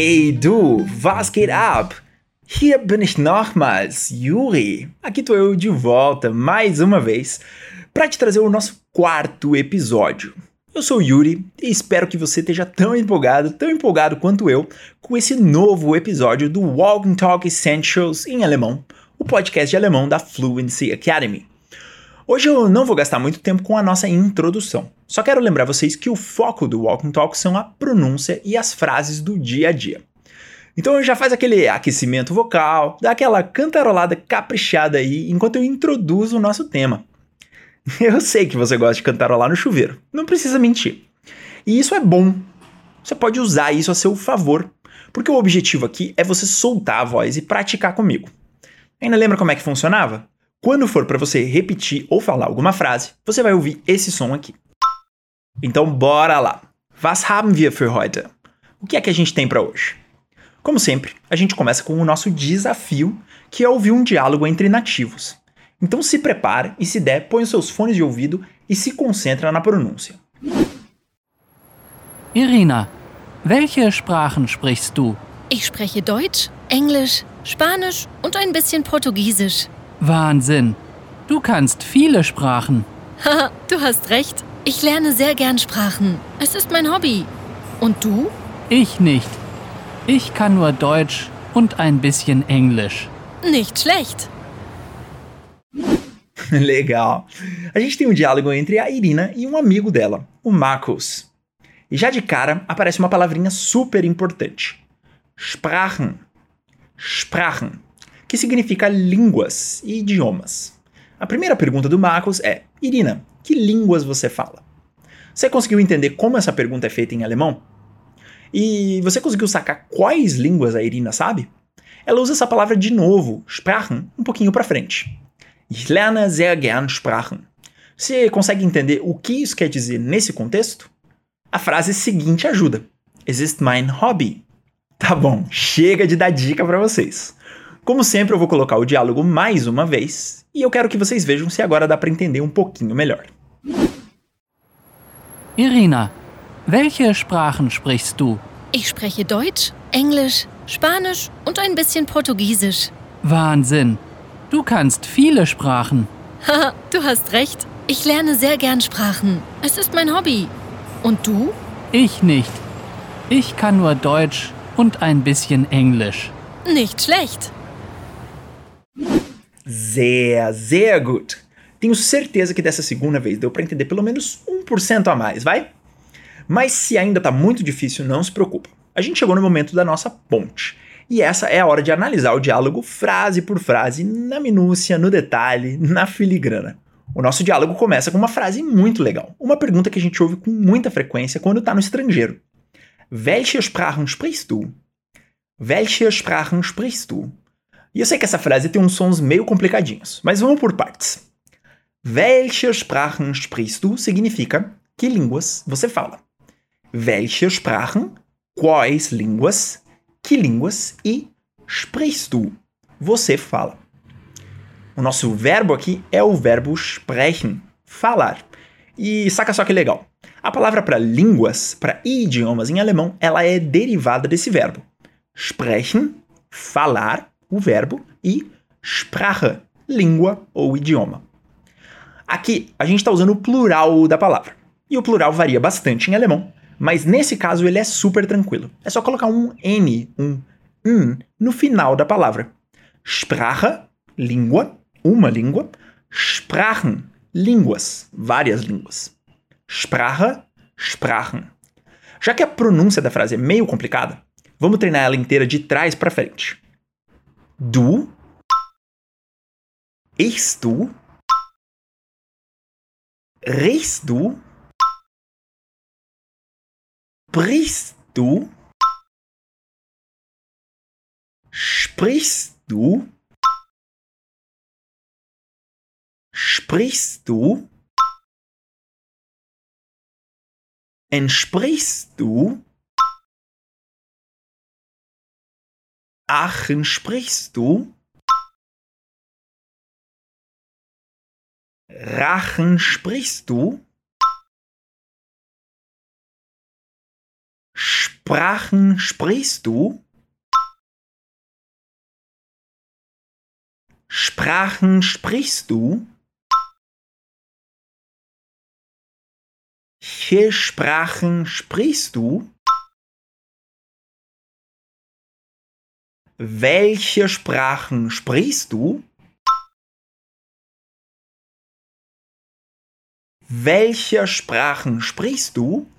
Hey du, was geht ab? Hier bin ich nochmals, Yuri. Aqui tô eu de volta mais uma vez para te trazer o nosso quarto episódio. Eu sou o Yuri e espero que você esteja tão empolgado, tão empolgado quanto eu com esse novo episódio do Walk and Talk Essentials em alemão, o podcast de alemão da Fluency Academy. Hoje eu não vou gastar muito tempo com a nossa introdução. Só quero lembrar vocês que o foco do Walk and Talk são a pronúncia e as frases do dia a dia. Então já faz aquele aquecimento vocal, dá aquela cantarolada caprichada aí enquanto eu introduzo o nosso tema. Eu sei que você gosta de cantarolar no chuveiro, não precisa mentir. E isso é bom. Você pode usar isso a seu favor, porque o objetivo aqui é você soltar a voz e praticar comigo. Ainda lembra como é que funcionava? Quando for para você repetir ou falar alguma frase, você vai ouvir esse som aqui. Então bora lá. Was haben wir für heute? O que é que a gente tem para hoje? Como sempre, a gente começa com o nosso desafio, que é ouvir um diálogo entre nativos. Então se prepare e se der, põe os seus fones de ouvido e se concentra na pronúncia. Irina, welche Sprachen sprichst du? Ich spreche Deutsch, Englisch, Spanisch und ein bisschen Portugiesisch. Wahnsinn. Du kannst viele Sprachen. Haha, du hast recht. Ich lerne sehr gern Sprachen. Es ist mein Hobby. Und du? Ich nicht. Ich kann nur Deutsch und ein bisschen Englisch. Nicht schlecht. Legal. A gente tem um diálogo entre a Irina e um amigo dela, o Marcos. E já de cara aparece uma palavrinha super importante: Sprachen. Sprachen, que significa línguas e idiomas. A primeira pergunta do Marcos é: Irina, que línguas você fala? Você conseguiu entender como essa pergunta é feita em alemão? E você conseguiu sacar quais línguas a Irina sabe? Ela usa essa palavra de novo, Sprachen, um pouquinho para frente. Ich lerne sehr gern Sprachen. Você consegue entender o que isso quer dizer nesse contexto? A frase seguinte ajuda. Es ist mein Hobby. Tá bom, chega de dar dica para vocês. Como sempre, eu vou colocar o diálogo mais uma vez e eu quero que vocês vejam se agora dá para entender um pouquinho melhor. Irina, welche Sprachen sprichst du? Ich spreche Deutsch, Englisch, Spanisch und ein bisschen Portugiesisch. Wahnsinn. Du kannst viele Sprachen. Haha, du hast recht. Ich lerne sehr gern Sprachen. Es ist mein Hobby. Und du? Ich nicht. Ich kann nur Deutsch und ein bisschen Englisch. Nicht schlecht. Sehr, sehr gut. Tenho certeza que dessa segunda vez deu para entender pelo menos 1% a mais, vai? Mas se ainda tá muito difícil, não se preocupa. A gente chegou no momento da nossa ponte. E essa é a hora de analisar o diálogo frase por frase, na minúcia, no detalhe, na filigrana. O nosso diálogo começa com uma frase muito legal, uma pergunta que a gente ouve com muita frequência quando está no estrangeiro. Welche Sprachen sprichst du? Welche Sprachen sprichst du? E eu sei que essa frase tem uns sons meio complicadinhos, mas vamos por partes. Welche Sprachen sprichst du significa que línguas você fala. Welche Sprachen, quais línguas, que línguas e sprichst du, você fala. O nosso verbo aqui é o verbo sprechen, falar. E saca só que legal. A palavra para línguas, para idiomas em alemão, ela é derivada desse verbo. Sprechen, falar, o verbo, e Sprache, língua ou idioma. Aqui a gente está usando o plural da palavra. E o plural varia bastante em alemão, mas nesse caso ele é super tranquilo. É só colocar um N, um N, no final da palavra. Sprache, língua, uma língua. Sprachen, línguas, várias línguas. Sprache, Sprachen. Já que a pronúncia da frase é meio complicada, vamos treinar ela inteira de trás para frente. Du, ichst du, riechst du, brichst du, sprichst du, sprichst du, entsprichst du, ach, entsprichst du, Rachen sprichst du? Sprachen sprichst du? Sprachen sprichst du? Welche Sprachen sprichst du? Welche Sprachen sprichst du? Welche Sprachen sprichst du?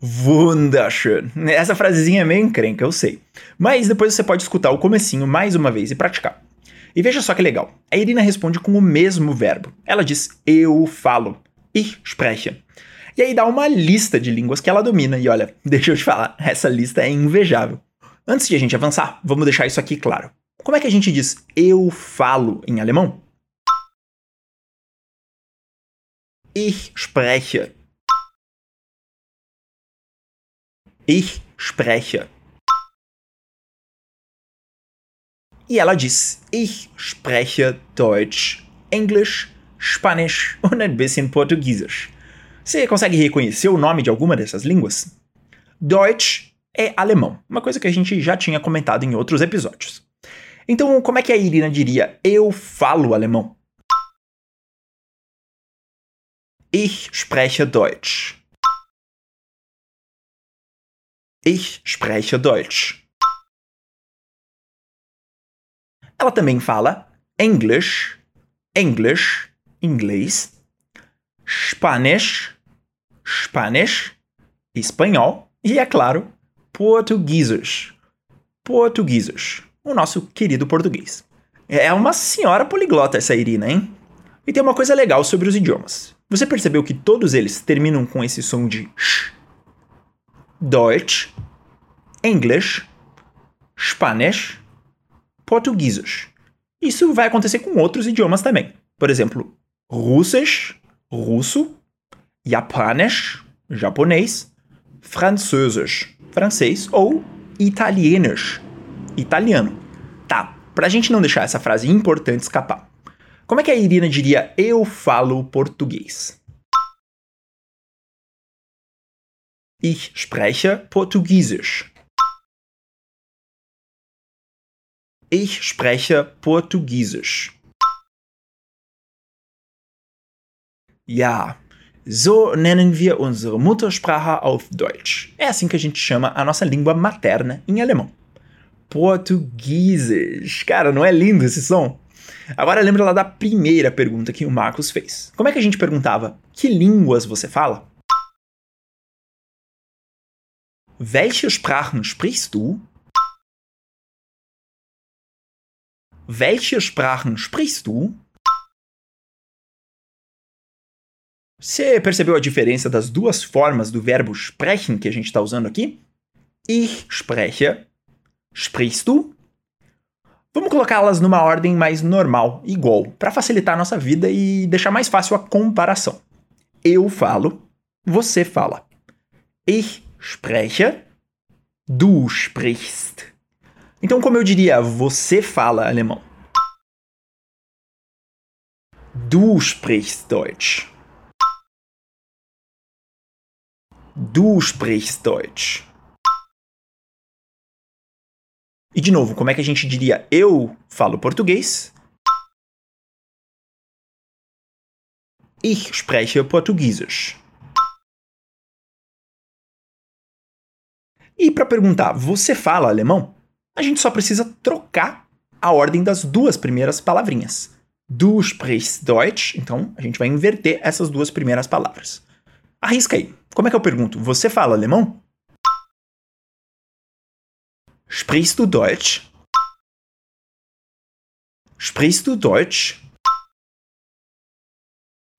Wunderschön. Essa frasezinha é meio encrenca, eu sei. Mas depois você pode escutar o comecinho mais uma vez e praticar. E veja só que legal. A Irina responde com o mesmo verbo. Ela diz eu falo. Ich spreche. E aí dá uma lista de línguas que ela domina. E olha, deixa eu te falar, essa lista é invejável. Antes de a gente avançar, vamos deixar isso aqui claro. Como é que a gente diz eu falo em alemão? Ich spreche. Ich spreche. E ela diz: Ich spreche Deutsch, Englisch, Spanisch und ein bisschen Portugiesisch. Você consegue reconhecer o nome de alguma dessas línguas? Deutsch é alemão, uma coisa que a gente já tinha comentado em outros episódios. Então, como é que a Irina diria eu falo alemão? Ich spreche Deutsch. Ich spreche Deutsch. Ela também fala English, English, inglês, Spanish, Spanish, espanhol e, é claro, portugueses, portugueses, o nosso querido português. É uma senhora poliglota essa Irina, hein? E tem uma coisa legal sobre os idiomas. Você percebeu que todos eles terminam com esse som de sh? Deutsch, English, Spanish, Portugueses. Isso vai acontecer com outros idiomas também. Por exemplo, Russisch, russo, Japanisch, japonês, Französisch, francês ou Italienisch, italiano. Tá, pra gente não deixar essa frase importante escapar. Como é que a Irina diria eu falo português? Ich spreche Portugiesisch. Ich spreche Portugiesisch. Ja, so nennen wir unsere Muttersprache auf Deutsch. É assim que a gente chama a nossa língua materna em alemão. Portugueses. Cara, não é lindo esse som? Agora lembra lá da primeira pergunta que o Marcos fez. Como é que a gente perguntava? Que línguas você fala? Welche Sprachen sprichst du? Welche Sprachen sprichst du? Você percebeu a diferença das duas formas do verbo sprechen que a gente está usando aqui? Ich spreche. Sprichst du? Vamos colocá-las numa ordem mais normal, igual, para facilitar a nossa vida e deixar mais fácil a comparação. Eu falo, você fala. Ich spreche, du sprichst. Então, como eu diria, você fala alemão? Du sprichst Deutsch. Du sprichst Deutsch. E de novo, como é que a gente diria eu falo português? Ich spreche Portugiesisch. E para perguntar, você fala alemão? A gente só precisa trocar a ordem das duas primeiras palavrinhas. Du sprichst Deutsch, então a gente vai inverter essas duas primeiras palavras. Arrisca aí. Como é que eu pergunto? Você fala alemão? Sprichst du Deutsch? Sprichst du Deutsch?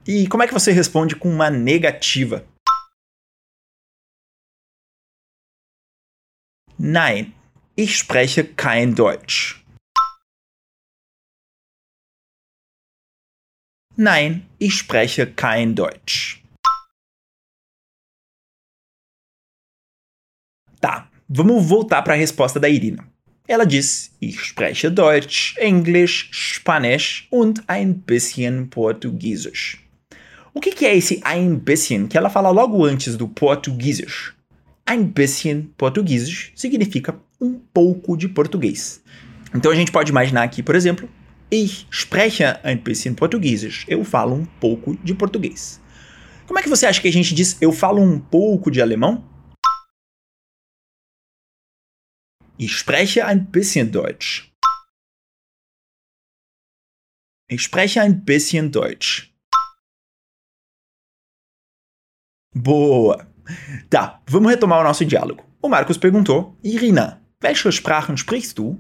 E como é que você responde com uma negativa? Nein, ich spreche kein Deutsch. Nein, ich spreche kein Deutsch. Tá, vamos voltar para a resposta da Irina. Ela diz: Ich spreche Deutsch, Englisch, Spanisch und ein bisschen Portugiesisch. O que, que é esse ein bisschen que ela fala logo antes do português? Ein bisschen português significa um pouco de português. Então a gente pode imaginar aqui, por exemplo, Ich spreche ein bisschen português. Eu falo um pouco de português. Como é que você acha que a gente diz eu falo um pouco de alemão? Ich spreche ein bisschen Deutsch. Ich spreche ein bisschen Deutsch. Boa! Tá, vamos retomar o nosso diálogo. O Marcos perguntou: Irina, welche Sprachen sprichst du?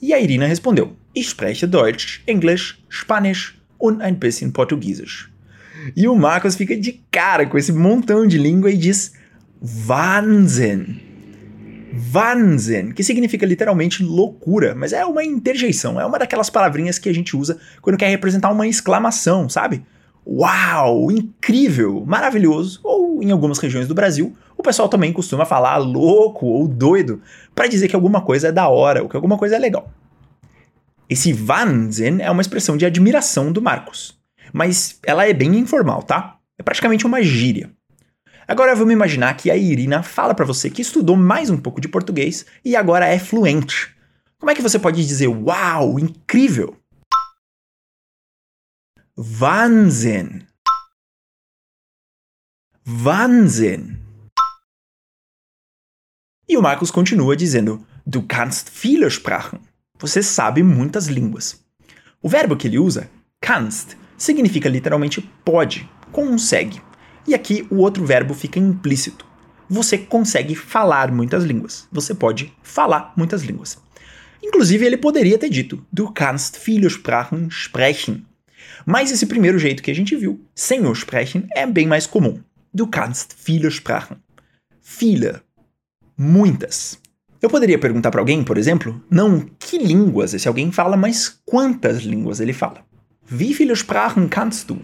E a Irina respondeu: Ich spreche Deutsch, Englisch, Spanisch und ein bisschen Portugiesisch. E o Marcos fica de cara com esse montão de língua e diz: Wahnsinn! Wahnsinn, que significa literalmente loucura, mas é uma interjeição, é uma daquelas palavrinhas que a gente usa quando quer representar uma exclamação, sabe? Uau, incrível, maravilhoso, ou em algumas regiões do Brasil, o pessoal também costuma falar louco ou doido para dizer que alguma coisa é da hora ou que alguma coisa é legal. Esse Wahnsinn é uma expressão de admiração do Marcos, mas ela é bem informal, tá? É praticamente uma gíria. Agora vamos imaginar que a Irina fala para você que estudou mais um pouco de português e agora é fluente. Como é que você pode dizer uau, incrível? Wahnsinn. Wahnsinn. E o Marcos continua dizendo: Du kannst viele Sprachen. Você sabe muitas línguas. O verbo que ele usa, kannst, significa literalmente pode, consegue. E aqui o outro verbo fica implícito. Você consegue falar muitas línguas. Você pode falar muitas línguas. Inclusive, ele poderia ter dito: Du kannst viele Sprachen sprechen. Mas esse primeiro jeito que a gente viu, sem o sprechen, é bem mais comum. Du kannst viele Sprachen. Viele. Muitas. Eu poderia perguntar para alguém, por exemplo, não que línguas esse alguém fala, mas quantas línguas ele fala. Wie viele Sprachen kannst du?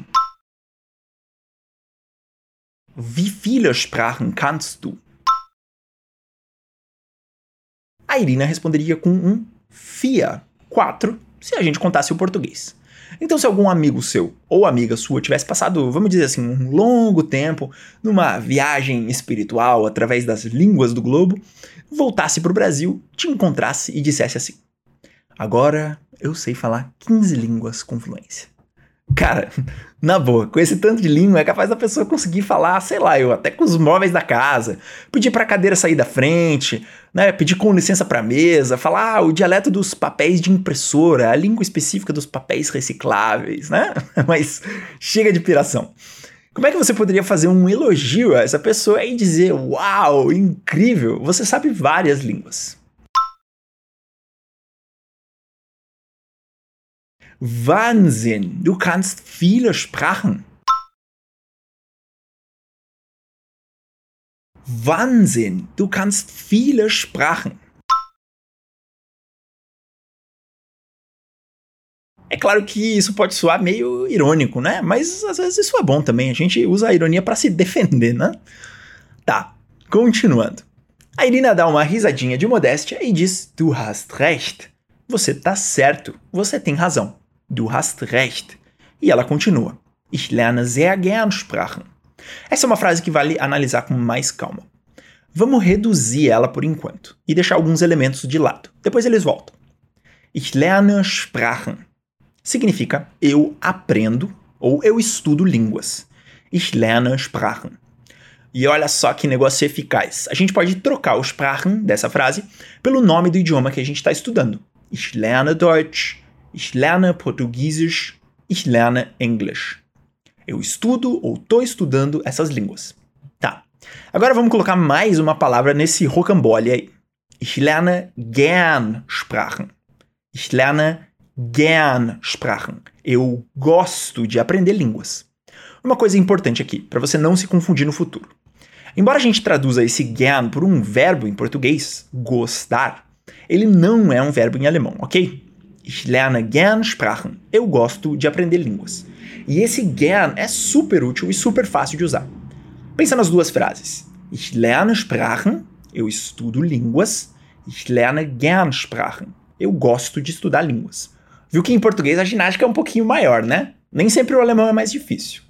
Wie viele Sprachen kannst du? A Irina responderia com um vier, quatro, se a gente contasse o português. Então, se algum amigo seu ou amiga sua tivesse passado, vamos dizer assim, um longo tempo numa viagem espiritual através das línguas do globo, voltasse para o Brasil, te encontrasse e dissesse assim: Agora eu sei falar 15 línguas com fluência. Cara, na boa, com esse tanto de língua é capaz da pessoa conseguir falar, sei lá, eu até com os móveis da casa, pedir para a cadeira sair da frente, né, pedir com licença para a mesa, falar ah, o dialeto dos papéis de impressora, a língua específica dos papéis recicláveis, né? Mas chega de piração. Como é que você poderia fazer um elogio a essa pessoa e dizer: "Uau, incrível, você sabe várias línguas"? Wahnsinn, du kannst viele Sprachen. Wahnsinn, du kannst viele Sprachen. É claro que isso pode soar meio irônico, né? Mas às vezes isso é bom também. A gente usa a ironia para se defender, né? Tá, continuando. A Irina dá uma risadinha de modéstia e diz: Du hast recht. Você tá certo, você tem razão. Du hast recht. E ela continua. Ich lerne sehr gern Sprachen. Essa é uma frase que vale analisar com mais calma. Vamos reduzir ela por enquanto e deixar alguns elementos de lado. Depois eles voltam. Ich lerne Sprachen significa eu aprendo ou eu estudo línguas. Ich lerne Sprachen. E olha só que negócio eficaz. A gente pode trocar o Sprachen dessa frase pelo nome do idioma que a gente está estudando. Ich lerne Deutsch, Ich lerne Portugiesisch. Ich lerne Englisch. Eu estudo ou estou estudando essas línguas. Tá. Agora vamos colocar mais uma palavra nesse rocambole aí. Ich lerne gern Sprachen. Ich lerne gern Sprachen. Eu gosto de aprender línguas. Uma coisa importante aqui, para você não se confundir no futuro. Embora a gente traduza esse gern por um verbo em português, gostar, ele não é um verbo em alemão, ok? Ich lerne gern Sprachen. Eu gosto de aprender línguas. E esse gern é super útil e super fácil de usar. Pensa nas duas frases. Ich lerne Sprachen. Eu estudo línguas. Ich lerne gern Sprachen. Eu gosto de estudar línguas. Viu que em português a ginástica é um pouquinho maior, né? Nem sempre o alemão é mais difícil.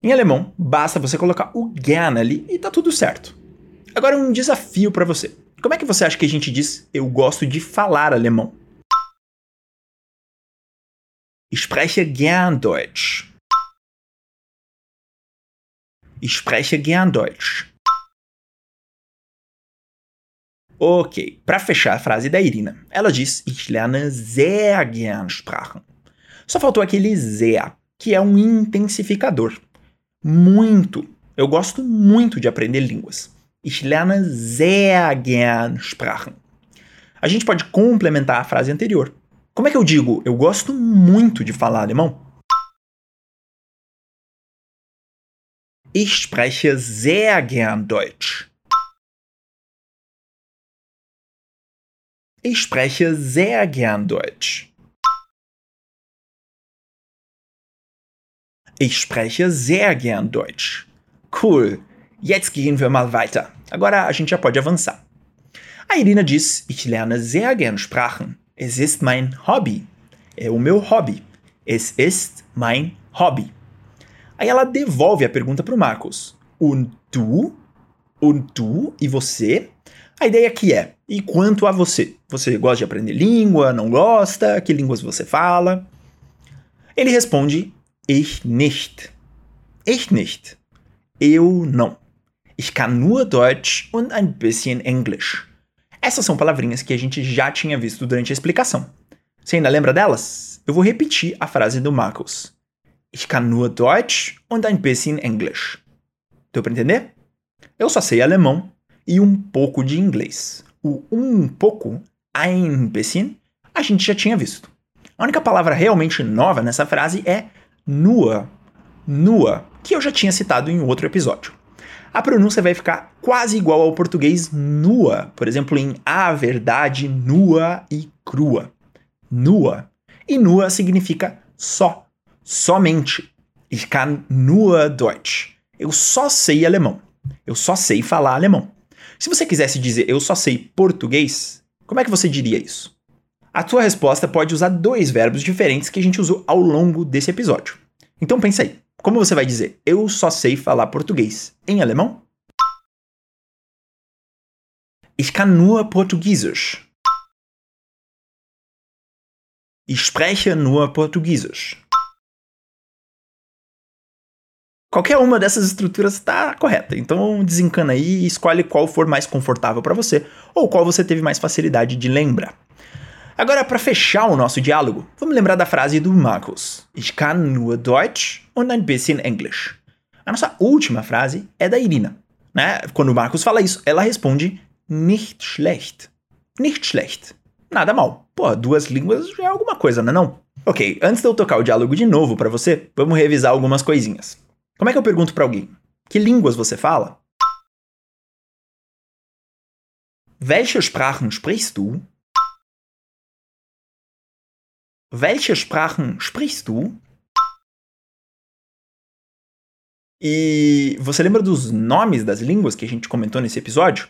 Em alemão, basta você colocar o gern ali e tá tudo certo. Agora um desafio para você. Como é que você acha que a gente diz eu gosto de falar alemão? Ich spreche gern Deutsch. Ich spreche gern Deutsch. Ok, para fechar a frase da Irina, ela diz Ich lerne sehr gern Sprachen. Só faltou aquele sehr, que é um intensificador. Muito. Eu gosto muito de aprender línguas. Ich lerne sehr gern Sprachen. A gente pode complementar a frase anterior. Como é que eu digo eu gosto muito de falar alemão? Ich spreche sehr gern Deutsch. Ich spreche sehr gern Deutsch. Ich spreche sehr gern Deutsch. Cool. Jetzt gehen wir mal weiter. Agora a gente já pode avançar. A Irina diz: Ich lerne sehr gern Sprachen. Es ist mein Hobby. É o meu hobby. Es ist mein Hobby. Aí ela devolve a pergunta para o Marcos. Und du? Und du? E você? A ideia aqui é: e quanto a você? Você gosta de aprender língua? Não gosta? Que línguas você fala? Ele responde: Ich nicht. Ich nicht. Eu não. Ich kann nur Deutsch und ein bisschen Englisch. Essas são palavrinhas que a gente já tinha visto durante a explicação. Você ainda lembra delas? Eu vou repetir a frase do Marcos. Ich kann nur Deutsch und ein bisschen English. Deu para entender? Eu só sei alemão e um pouco de inglês. O um pouco, ein bisschen, a gente já tinha visto. A única palavra realmente nova nessa frase é nur, nur, que eu já tinha citado em outro episódio a pronúncia vai ficar quase igual ao português nua, por exemplo, em a verdade nua e crua. Nua. E nua significa só, somente. Ich kann nur Deutsch. Eu só sei alemão. Eu só sei falar alemão. Se você quisesse dizer eu só sei português, como é que você diria isso? A tua resposta pode usar dois verbos diferentes que a gente usou ao longo desse episódio. Então pensa aí. Como você vai dizer eu só sei falar português em alemão? Ich kann nur Portugiesisch. Ich spreche nur Portugiesisch. Qualquer uma dessas estruturas está correta, então desencana aí e escolhe qual for mais confortável para você ou qual você teve mais facilidade de lembrar. Agora, para fechar o nosso diálogo, vamos lembrar da frase do Marcos: Ich kann nur Deutsch und ein bisschen Englisch. A nossa última frase é da Irina. Né? Quando o Marcos fala isso, ela responde nicht schlecht. Nicht schlecht. Nada mal. Pô, duas línguas já é alguma coisa, não é não? Ok, antes de eu tocar o diálogo de novo para você, vamos revisar algumas coisinhas. Como é que eu pergunto para alguém? Que línguas você fala? Welche Sprachen sprichst du? Welche Sprachen sprichst du? E você lembra dos nomes das línguas que a gente comentou nesse episódio?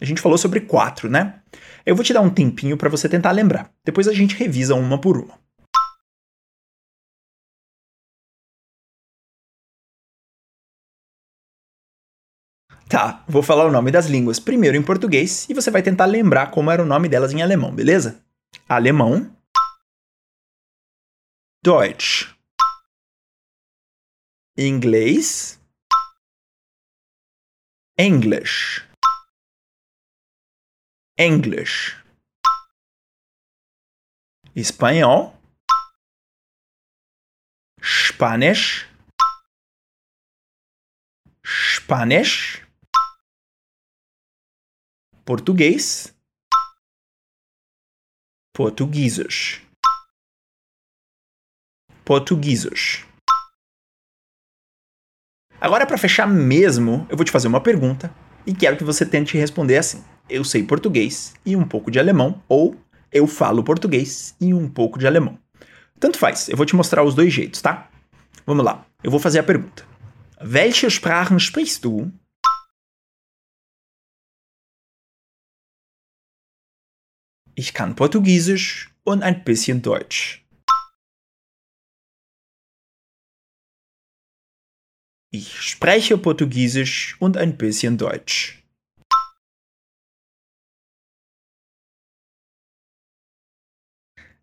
A gente falou sobre quatro, né? Eu vou te dar um tempinho para você tentar lembrar. Depois a gente revisa uma por uma. Tá, vou falar o nome das línguas primeiro em português e você vai tentar lembrar como era o nome delas em alemão, beleza? Alemão, Deutsch. Inglês. English. English. Espanhol. Spanish. Spanish. Português. Portugueses portugueses. Agora, para fechar mesmo, eu vou te fazer uma pergunta e quero que você tente responder assim: Eu sei português e um pouco de alemão, ou Eu falo português e um pouco de alemão. Tanto faz, eu vou te mostrar os dois jeitos, tá? Vamos lá, eu vou fazer a pergunta: Welche Sprachen sprichst du? Ich kann Portugiesisch und ein bisschen Deutsch. Ich spreche Portugiesisch und ein bisschen Deutsch.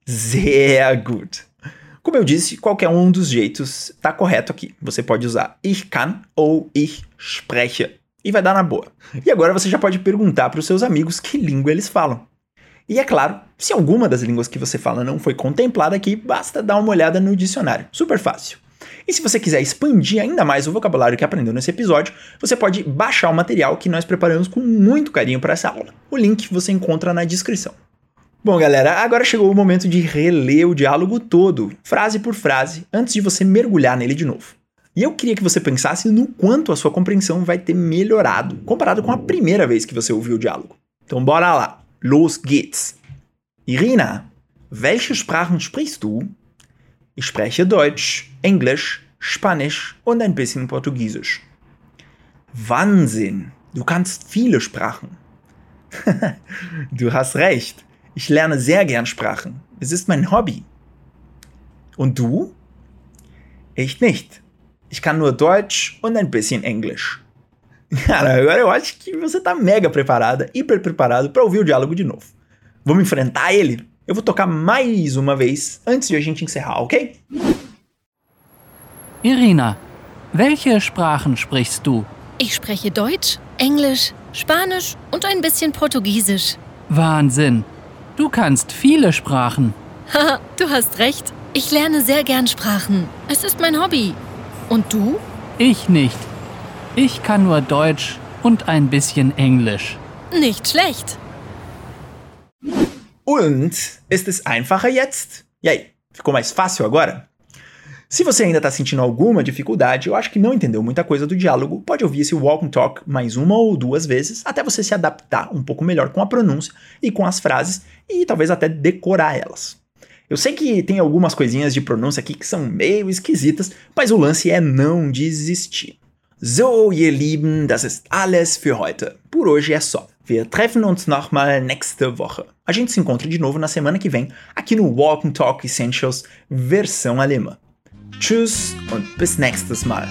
Sehr gut. Como eu disse, qualquer um dos jeitos está correto aqui. Você pode usar ich kann ou ich spreche e vai dar na boa. E agora você já pode perguntar para os seus amigos que língua eles falam. E é claro, se alguma das línguas que você fala não foi contemplada aqui, basta dar uma olhada no dicionário. Super fácil. E se você quiser expandir ainda mais o vocabulário que aprendeu nesse episódio, você pode baixar o material que nós preparamos com muito carinho para essa aula. O link você encontra na descrição. Bom, galera, agora chegou o momento de reler o diálogo todo, frase por frase, antes de você mergulhar nele de novo. E eu queria que você pensasse no quanto a sua compreensão vai ter melhorado comparado com a primeira vez que você ouviu o diálogo. Então, bora lá. Los geht's. Irina, welche Sprachen sprichst du? Ich spreche Deutsch, Englisch, Spanisch und ein bisschen Portugiesisch. Wahnsinn, du kannst viele Sprachen. du hast recht. Ich lerne sehr gern Sprachen. Es ist mein Hobby. Und du? Ich nicht. Ich kann nur Deutsch und ein bisschen Englisch. Cara, agora eu acho que você tá mega preparada, hiper preparado para ouvir o diálogo de novo. Vamos enfrentar ele? Eu vou tocar mais uma vez antes de a gente encerrar, ok? Irina, welche Sprachen sprichst du? Ich spreche Deutsch, Englisch, Spanisch und ein bisschen Portugiesisch. Wahnsinn. Du kannst viele Sprachen. Haha, du hast recht. Ich lerne sehr gern Sprachen. Es ist mein Hobby. Und du? Ich nicht. Ich kann nur Deutsch und ein bisschen Englisch. Nicht schlecht. Und ist es einfacher jetzt? E aí, ficou mais fácil agora? Se você ainda está sentindo alguma dificuldade, eu acho que não entendeu muita coisa do diálogo, pode ouvir esse walk and talk mais uma ou duas vezes até você se adaptar um pouco melhor com a pronúncia e com as frases e talvez até decorar elas. Eu sei que tem algumas coisinhas de pronúncia aqui que são meio esquisitas, mas o lance é não desistir. So, ihr Lieben, das ist alles für heute. Por hoje é só. Wir treffen uns nochmal nächste Woche. A gente se encontra de novo na semana que vem, aqui no Walk and Talk Essentials versão alemã. Tschüss und bis nächstes Mal.